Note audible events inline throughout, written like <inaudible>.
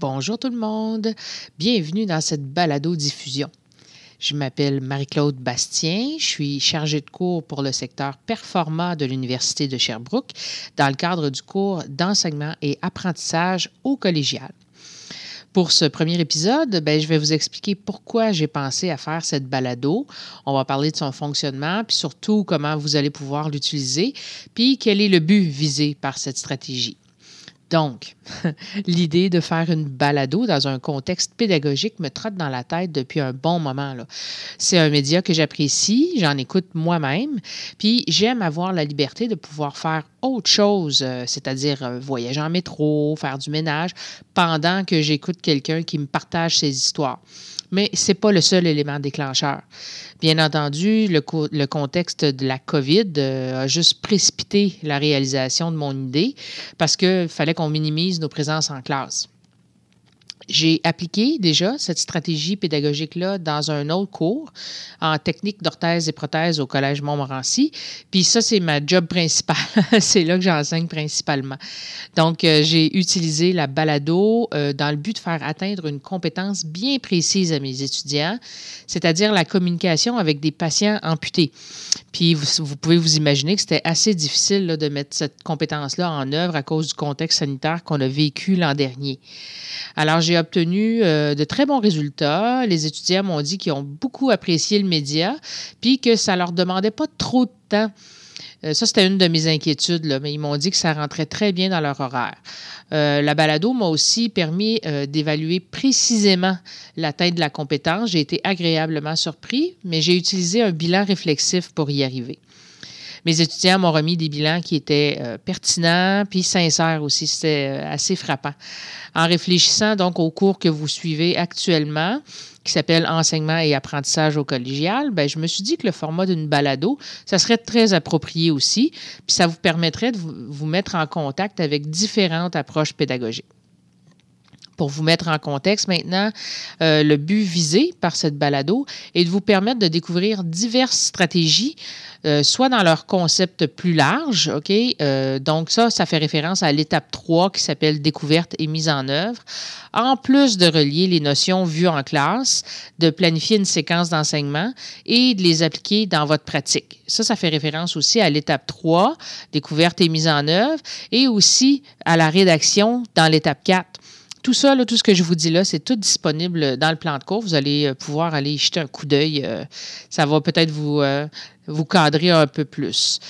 Bonjour tout le monde, bienvenue dans cette balado-diffusion. Je m'appelle Marie-Claude Bastien, je suis chargée de cours pour le secteur Performa de l'Université de Sherbrooke dans le cadre du cours d'enseignement et apprentissage au collégial. Pour ce premier épisode, ben, je vais vous expliquer pourquoi j'ai pensé à faire cette balado. On va parler de son fonctionnement, puis surtout comment vous allez pouvoir l'utiliser, puis quel est le but visé par cette stratégie. Donc, <laughs> l'idée de faire une balado dans un contexte pédagogique me trotte dans la tête depuis un bon moment. C'est un média que j'apprécie, j'en écoute moi-même, puis j'aime avoir la liberté de pouvoir faire autre chose, euh, c'est-à-dire euh, voyager en métro, faire du ménage, pendant que j'écoute quelqu'un qui me partage ses histoires mais ce n'est pas le seul élément déclencheur. Bien entendu, le, contexte de la COVID euh, a juste précipité la réalisation de mon idée parce qu'il fallait qu'on minimise nos présences en classe. J'ai appliqué déjà cette stratégie pédagogique-là dans un autre cours en technique d'orthèse et prothèse au Collège Montmorency. Puis ça, c'est ma job principale. <laughs> c'est là que j'enseigne principalement. Donc, euh, j'ai utilisé la balado euh, dans le but de faire atteindre une compétence bien précise à mes étudiants, c'est-à-dire la communication avec des patients amputés. Puis vous, pouvez vous imaginer que c'était assez difficile de mettre cette compétence-là en œuvre à cause du contexte sanitaire qu'on a vécu l'an dernier. Alors, j'ai obtenu euh, de très bons résultats. Les étudiants m'ont dit qu'ils ont beaucoup apprécié le média, puis que ça leur demandait pas trop de temps. Euh, ça, c'était une de mes inquiétudes, mais ils m'ont dit que ça rentrait très bien dans leur horaire. Euh, la balado m'a aussi permis d'évaluer précisément l'atteinte de la compétence. J'ai été agréablement surpris, mais j'ai utilisé un bilan réflexif pour y arriver mes étudiants m'ont remis des bilans qui étaient euh, pertinents puis sincères aussi. C'était euh, assez frappant. En réfléchissant donc au cours que vous suivez actuellement, qui s'appelle Enseignement et apprentissage au collégial, ben, je me suis dit que le format d'une balado, ça serait très approprié aussi, puis ça vous permettrait de vous mettre en contact avec différentes approches pédagogiques pour vous mettre en contexte maintenant, euh, le but visé par cette balado est de vous permettre de découvrir diverses stratégies, euh, soit dans leur concept plus large, OK? Euh, donc ça, ça fait référence à l'étape 3 qui s'appelle découverte et mise en œuvre. En plus de relier les notions vues en classe, de planifier une séquence d'enseignement et de les appliquer dans votre pratique. Ça, ça fait référence aussi à l'étape 3, découverte et mise en œuvre, et aussi à la rédaction dans l'étape 4 tout ça, tout ce que je vous dis là, c'est tout disponible dans le plan de cours. Vous allez euh, pouvoir aller y jeter un coup d'œil. Euh, ça va peut-être vous, euh, vous cadrer un peu plus.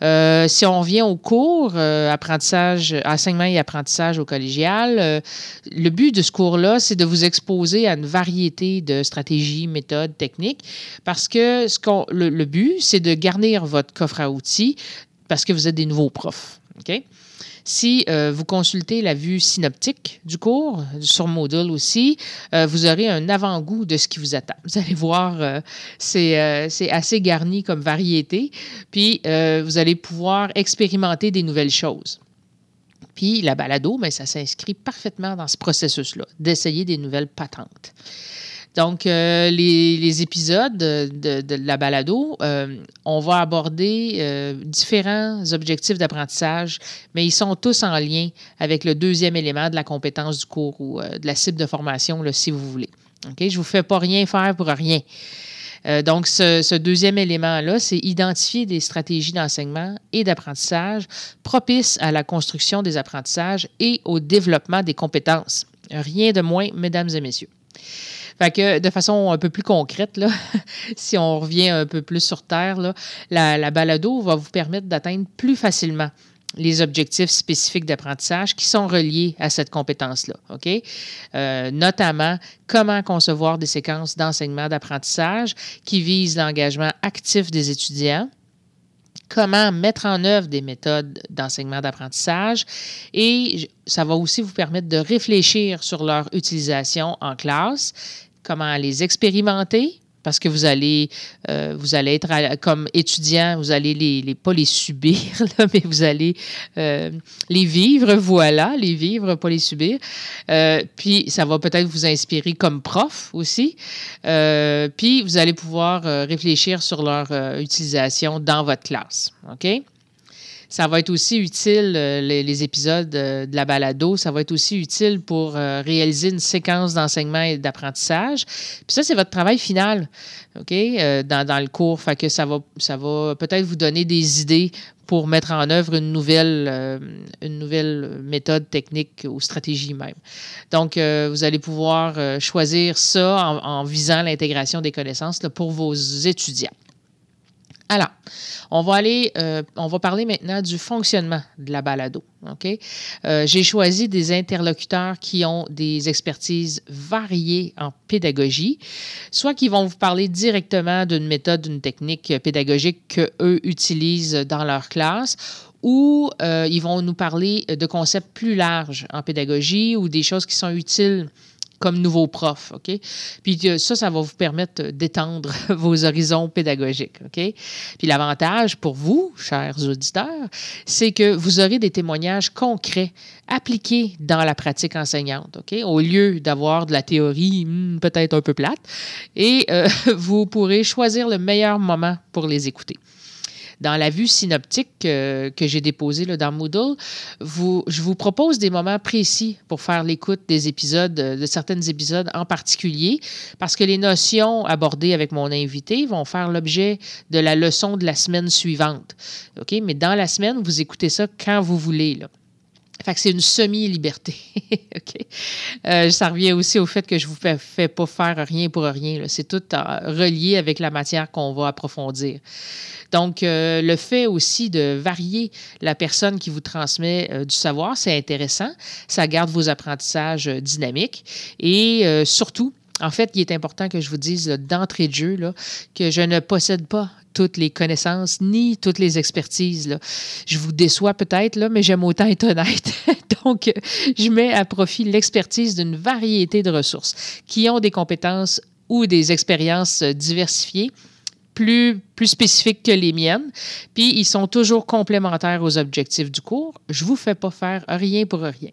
si on revient au cours, apprentissage, enseignement et apprentissage au collégial, le but de ce cours-là, c'est de vous exposer à une variété de stratégies, méthodes, techniques, parce que ce qu'on, le but, c'est de garnir votre coffre à outils parce que vous êtes des nouveaux profs. OK? Si euh, vous consultez la vue synoptique du cours, sur Moodle aussi, euh, vous aurez un avant-goût de ce qui vous attend. Vous allez voir, euh, c'est assez garni comme variété, puis vous allez pouvoir expérimenter des nouvelles choses. Puis la balado, mais ben, ça s'inscrit parfaitement dans ce processus-là, d'essayer des nouvelles patentes. Donc, euh, les, épisodes de, la balado, euh, on va aborder euh, différents objectifs d'apprentissage, mais ils sont tous en lien avec le deuxième élément de la compétence du cours ou de la cible de formation, si vous voulez. Ok, Je ne vous fais pas rien faire pour rien. donc, ce, ce deuxième élément-là, c'est identifier des stratégies d'enseignement et d'apprentissage propices à la construction des apprentissages et au développement des compétences. Rien de moins, mesdames et messieurs. De façon un peu plus concrète, là, <laughs> si on revient un peu plus sur Terre, là, la, balado va vous permettre d'atteindre plus facilement les objectifs spécifiques d'apprentissage qui sont reliés à cette compétence-là. OK? Euh, notamment, comment concevoir des séquences d'enseignement d'apprentissage qui visent l'engagement actif des étudiants, comment mettre en œuvre des méthodes d'enseignement d'apprentissage et ça va aussi vous permettre de réfléchir sur leur utilisation en classe, comment les expérimenter, parce que vous allez, euh, vous allez être comme étudiant, vous allez les, pas les subir, <laughs> mais vous allez euh, les vivre, voilà, les vivre, pas les subir. Euh, puis ça va peut-être vous inspirer comme prof aussi. puis vous allez pouvoir réfléchir sur leur utilisation dans votre classe. OK? Ça va être aussi utile, euh, les, épisodes euh, de la balado, ça va être aussi utile pour euh, réaliser une séquence d'enseignement et d'apprentissage. Puis ça, c'est votre travail final, OK, dans, dans, le cours. Fait ça va, ça va peut-être vous donner des idées pour mettre en œuvre une nouvelle, une nouvelle méthode technique ou stratégie même. Donc, vous allez pouvoir choisir ça en, visant l'intégration des connaissances pour vos étudiants. Alors, on va aller, euh, on va parler maintenant du fonctionnement de la balado. Euh, j'ai choisi des interlocuteurs qui ont des expertises variées en pédagogie, soit qui vont vous parler directement d'une méthode, d'une technique pédagogique qu'eux utilisent dans leur classe, ou euh, ils vont nous parler de concepts plus larges en pédagogie ou des choses qui sont utiles comme nouveau prof, OK? Puis euh, ça, ça va vous permettre d'étendre <laughs> vos horizons pédagogiques, OK? Puis l'avantage pour vous, chers auditeurs, c'est que vous aurez des témoignages concrets appliqués dans la pratique enseignante, OK? Au lieu d'avoir de la théorie hmm, peut-être un peu plate, et euh, <laughs> vous pourrez choisir le meilleur moment pour les écouter dans la vue synoptique que j'ai déposée dans Moodle, je vous propose des moments précis pour faire l'écoute des épisodes, de certains épisodes en particulier, parce que les notions abordées avec mon invité vont faire l'objet de la leçon de la semaine suivante. OK? Mais dans la semaine, vous écoutez ça quand vous voulez. Fait que c'est une semi-liberté. <laughs> Euh, ça revient aussi au fait que je ne vous fais, pas faire rien pour rien. C'est tout euh, relié avec la matière qu'on va approfondir. Donc, euh, le fait aussi de varier la personne qui vous transmet du savoir, c'est intéressant. Ça garde vos apprentissages dynamiques et surtout, en fait, il est important que je vous dise d'entrée de jeu là, que je ne possède pas toutes les connaissances ni toutes les expertises. Là. Je vous déçois peut-être, là, mais j'aime autant être honnête. <laughs> Donc, je mets à profit l'expertise d'une variété de ressources qui ont des compétences ou des expériences diversifiées. Plus, plus spécifiques que les miennes, puis ils sont toujours complémentaires aux objectifs du cours. Je ne vous fais pas faire rien pour rien.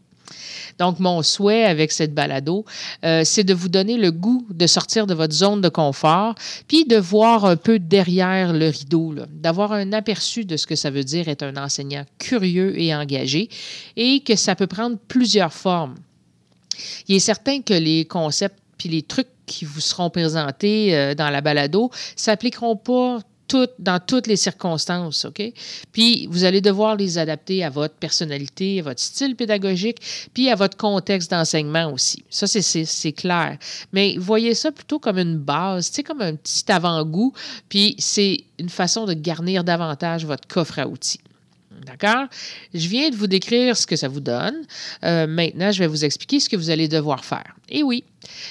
Donc, mon souhait avec cette balado, euh, c'est de vous donner le goût de sortir de votre zone de confort, puis de voir un peu derrière le rideau, d'avoir un aperçu de ce que ça veut dire être un enseignant curieux et engagé, et que ça peut prendre plusieurs formes. Il est certain que les concepts puis les trucs qui vous seront présentés euh, dans la balado s'appliqueront pas dans toutes les circonstances, OK? Puis, vous allez devoir les adapter à votre personnalité, à votre style pédagogique, puis à votre contexte d'enseignement aussi. Ça, c'est clair. Mais voyez ça plutôt comme une base, sais, comme un petit avant-goût, puis c'est une façon de garnir davantage votre coffre à outils. D'accord? Je viens de vous décrire ce que ça vous donne. Euh, maintenant, je vais vous expliquer ce que vous allez devoir faire. Et oui,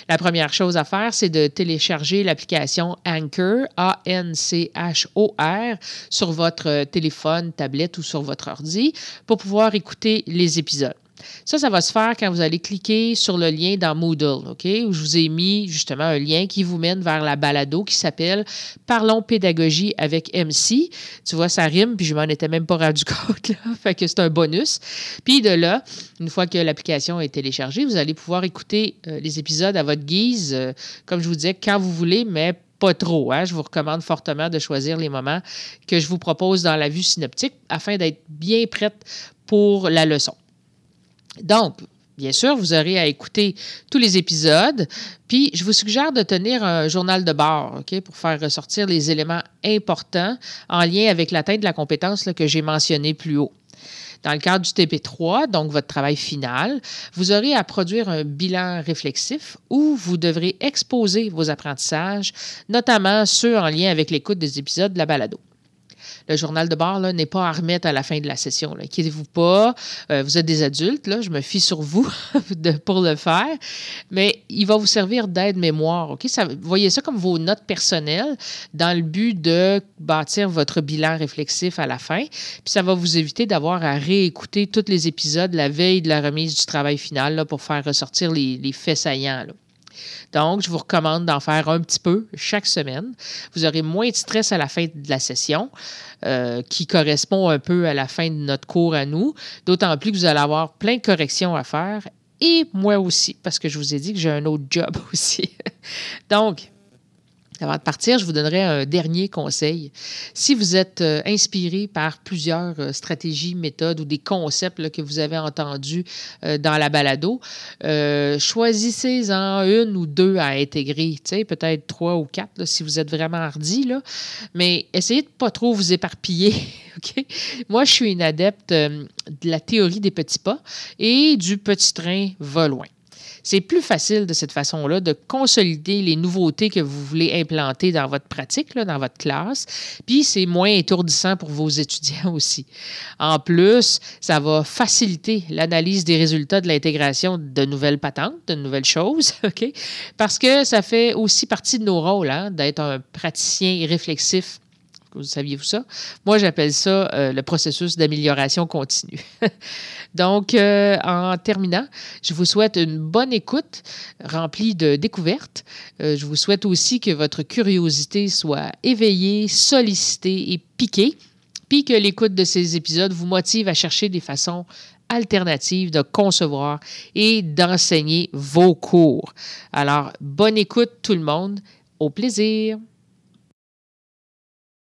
la première chose à faire, c'est de télécharger l'application Anchor, A-N-C-H-O-R, sur votre téléphone, tablette ou sur votre ordi pour pouvoir écouter les épisodes. Ça, ça va se faire quand vous allez cliquer sur le lien dans Moodle, OK? Où je vous ai mis justement un lien qui vous mène vers la balado qui s'appelle Parlons pédagogie avec MC. Tu vois, ça rime, puis je m'en étais même pas rendu <laughs> compte, là. Fait que c'est un bonus. Puis de là, une fois que l'application est téléchargée, vous allez pouvoir écouter euh, les épisodes à votre guise, euh, comme je vous disais, quand vous voulez, mais pas trop. Hein? Je vous recommande fortement de choisir les moments que je vous propose dans la vue synoptique afin d'être bien prête pour la leçon. Donc, Bien sûr, vous aurez à écouter tous les épisodes. Puis, je vous suggère de tenir un journal de bord OK, pour faire ressortir les éléments importants en lien avec l'atteinte de la compétence que j'ai mentionnée plus haut. Dans le cadre du TP3, donc votre travail final, vous aurez à produire un bilan réflexif où vous devrez exposer vos apprentissages, notamment ceux en lien avec l'écoute des épisodes de la balado le journal de bord n'est pas à remettre à la fin de la session. Inquiétez-vous pas. Euh, vous êtes des adultes, là, je me fie sur vous <laughs> pour le faire. Mais il va vous servir d'aide-mémoire. OK? Ça, voyez ça comme vos notes personnelles dans le but de bâtir votre bilan réflexif à la fin. Puis ça va vous éviter d'avoir à réécouter tous les épisodes la veille de la remise du travail final là, pour faire ressortir les, les faits saillants. Là. Donc, je vous recommande d'en faire un petit peu chaque semaine. Vous aurez moins de stress à la fin de la session, euh, qui correspond un peu à la fin de notre cours à nous, d'autant plus que vous allez avoir plein de corrections à faire et moi aussi, parce que je vous ai dit que j'ai un autre job <laughs> aussi. Donc, Avant de partir, je vous donnerai un dernier conseil. Si vous êtes euh, inspiré par plusieurs euh, stratégies, méthodes ou des concepts que vous avez entendus euh, dans la balado, choisissez-en une ou deux à intégrer, peut-être trois ou quatre si vous êtes vraiment hardi, là. mais essayez de ne pas trop vous éparpiller. <laughs> Moi, je suis une adepte de la théorie des petits pas et du petit train va loin. C'est plus facile de cette façon-là de consolider les nouveautés que vous voulez implanter dans votre pratique, dans votre classe. Puis c'est moins étourdissant pour vos étudiants <laughs> aussi. En plus, ça va faciliter l'analyse des résultats de l'intégration de nouvelles patentes, de nouvelles choses, <laughs> OK? Parce que ça fait aussi partie de nos rôles, hein, d'être un praticien réflexif saviez-vous ça? Moi, j'appelle ça euh, le processus d'amélioration continue. <laughs> Donc, euh, en terminant, je vous souhaite une bonne écoute remplie de découvertes. Euh, je vous souhaite aussi que votre curiosité soit éveillée, sollicitée et piquée, puis que l'écoute de ces épisodes vous motive à chercher des façons alternatives de concevoir et d'enseigner vos cours. Alors, bonne écoute tout le monde. Au plaisir.